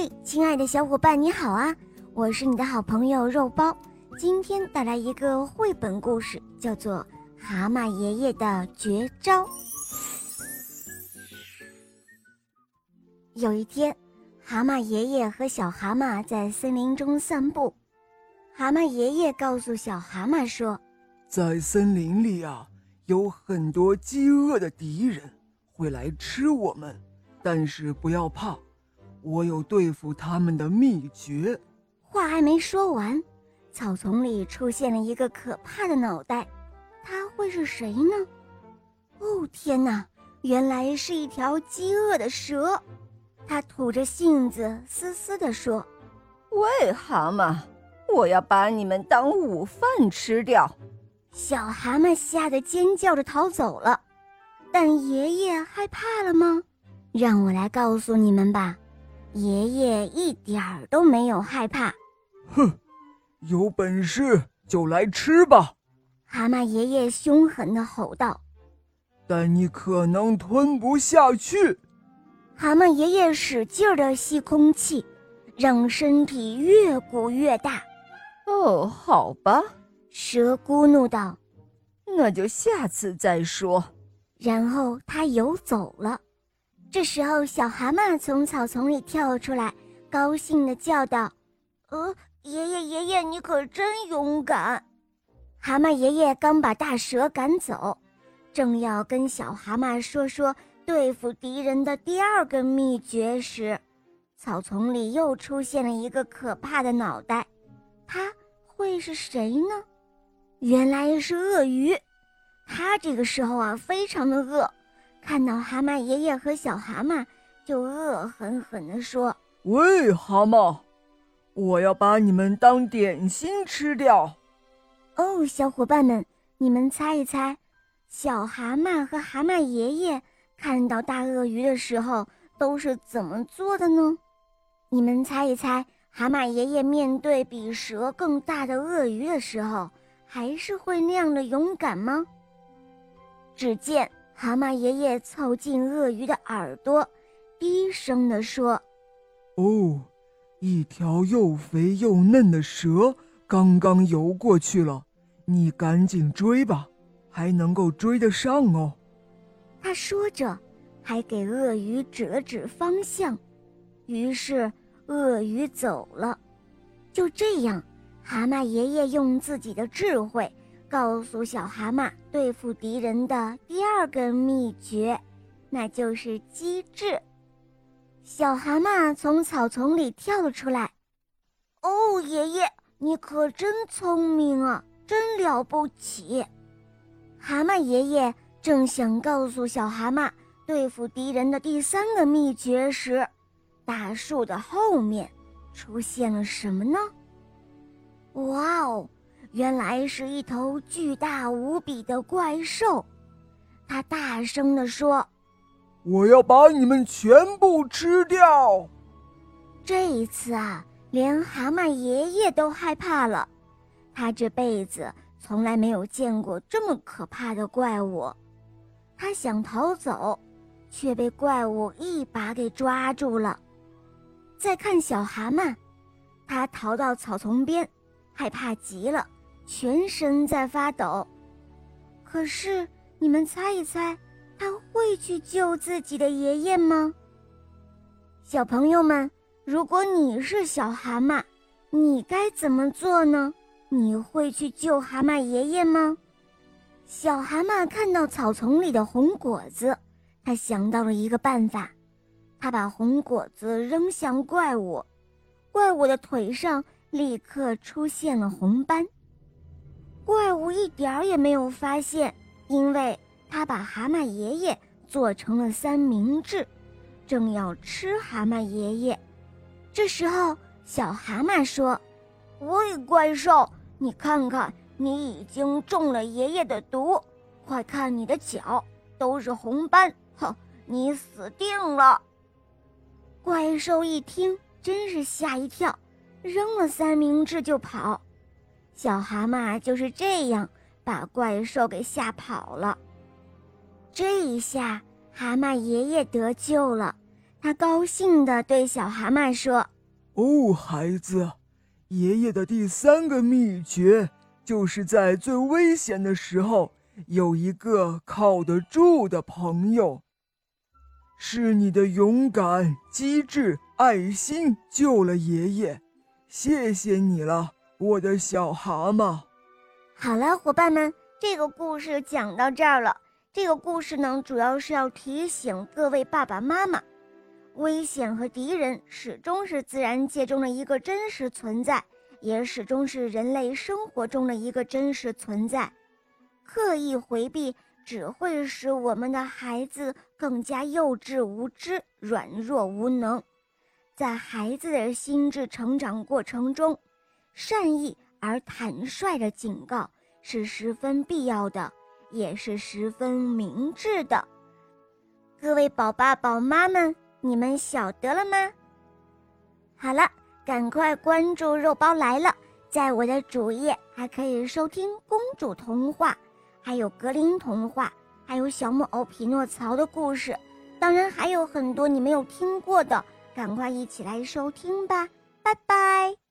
嘿，亲爱的小伙伴，你好啊！我是你的好朋友肉包，今天带来一个绘本故事，叫做《蛤蟆爷爷的绝招》。有一天，蛤蟆爷爷和小蛤蟆在森林中散步，蛤蟆爷爷告诉小蛤蟆说：“在森林里啊，有很多饥饿的敌人会来吃我们，但是不要怕。”我有对付他们的秘诀。话还没说完，草丛里出现了一个可怕的脑袋，他会是谁呢？哦天哪，原来是一条饥饿的蛇！他吐着信子，嘶嘶地说：“喂，蛤蟆，我要把你们当午饭吃掉！”小蛤蟆吓得尖叫着逃走了。但爷爷害怕了吗？让我来告诉你们吧。爷爷一点儿都没有害怕，哼，有本事就来吃吧！蛤蟆爷爷凶狠地吼道。但你可能吞不下去。蛤蟆爷爷使劲地吸空气，让身体越鼓越大。哦，好吧，蛇咕哝道：“那就下次再说。”然后他游走了。这时候，小蛤蟆从草丛里跳出来，高兴地叫道：“呃，爷爷，爷爷，你可真勇敢！”蛤蟆爷爷刚把大蛇赶走，正要跟小蛤蟆说说对付敌人的第二个秘诀时，草丛里又出现了一个可怕的脑袋。他会是谁呢？原来是鳄鱼。他这个时候啊，非常的饿。看到蛤蟆爷爷和小蛤蟆，就恶狠狠地说：“喂，蛤蟆，我要把你们当点心吃掉。”哦，小伙伴们，你们猜一猜，小蛤蟆和蛤蟆爷爷看到大鳄鱼的时候都是怎么做的呢？你们猜一猜，蛤蟆爷爷面对比蛇更大的鳄鱼的时候，还是会那样的勇敢吗？只见。蛤蟆爷爷凑近鳄鱼的耳朵，低声地说：“哦，一条又肥又嫩的蛇刚刚游过去了，你赶紧追吧，还能够追得上哦。”他说着，还给鳄鱼指了指方向。于是，鳄鱼走了。就这样，蛤蟆爷爷用自己的智慧。告诉小蛤蟆对付敌人的第二个秘诀，那就是机智。小蛤蟆从草丛里跳了出来。“哦，爷爷，你可真聪明啊，真了不起！”蛤蟆爷爷正想告诉小蛤蟆对付敌人的第三个秘诀时，大树的后面出现了什么呢？哇哦！原来是一头巨大无比的怪兽，他大声地说：“我要把你们全部吃掉！”这一次啊，连蛤蟆爷爷都害怕了，他这辈子从来没有见过这么可怕的怪物。他想逃走，却被怪物一把给抓住了。再看小蛤蟆，他逃到草丛边，害怕极了。全身在发抖，可是你们猜一猜，他会去救自己的爷爷吗？小朋友们，如果你是小蛤蟆，你该怎么做呢？你会去救蛤蟆爷爷吗？小蛤蟆看到草丛里的红果子，他想到了一个办法，他把红果子扔向怪物，怪物的腿上立刻出现了红斑。怪物一点儿也没有发现，因为他把蛤蟆爷爷做成了三明治，正要吃蛤蟆爷爷。这时候，小蛤蟆说：“喂，怪兽，你看看，你已经中了爷爷的毒，快看你的脚都是红斑，哼，你死定了！”怪兽一听，真是吓一跳，扔了三明治就跑。小蛤蟆就是这样把怪兽给吓跑了。这一下，蛤蟆爷爷得救了，他高兴地对小蛤蟆说：“哦，孩子，爷爷的第三个秘诀就是在最危险的时候有一个靠得住的朋友。是你的勇敢、机智、爱心救了爷爷，谢谢你了，我的小蛤蟆。”好了，伙伴们，这个故事讲到这儿了。这个故事呢，主要是要提醒各位爸爸妈妈，危险和敌人始终是自然界中的一个真实存在，也始终是人类生活中的一个真实存在。刻意回避只会使我们的孩子更加幼稚无知、软弱无能。在孩子的心智成长过程中，善意。而坦率的警告是十分必要的，也是十分明智的。各位宝爸宝妈们，你们晓得了吗？好了，赶快关注“肉包来了”，在我的主页还可以收听公主童话，还有格林童话，还有小木偶匹诺曹的故事，当然还有很多你没有听过的，赶快一起来收听吧！拜拜。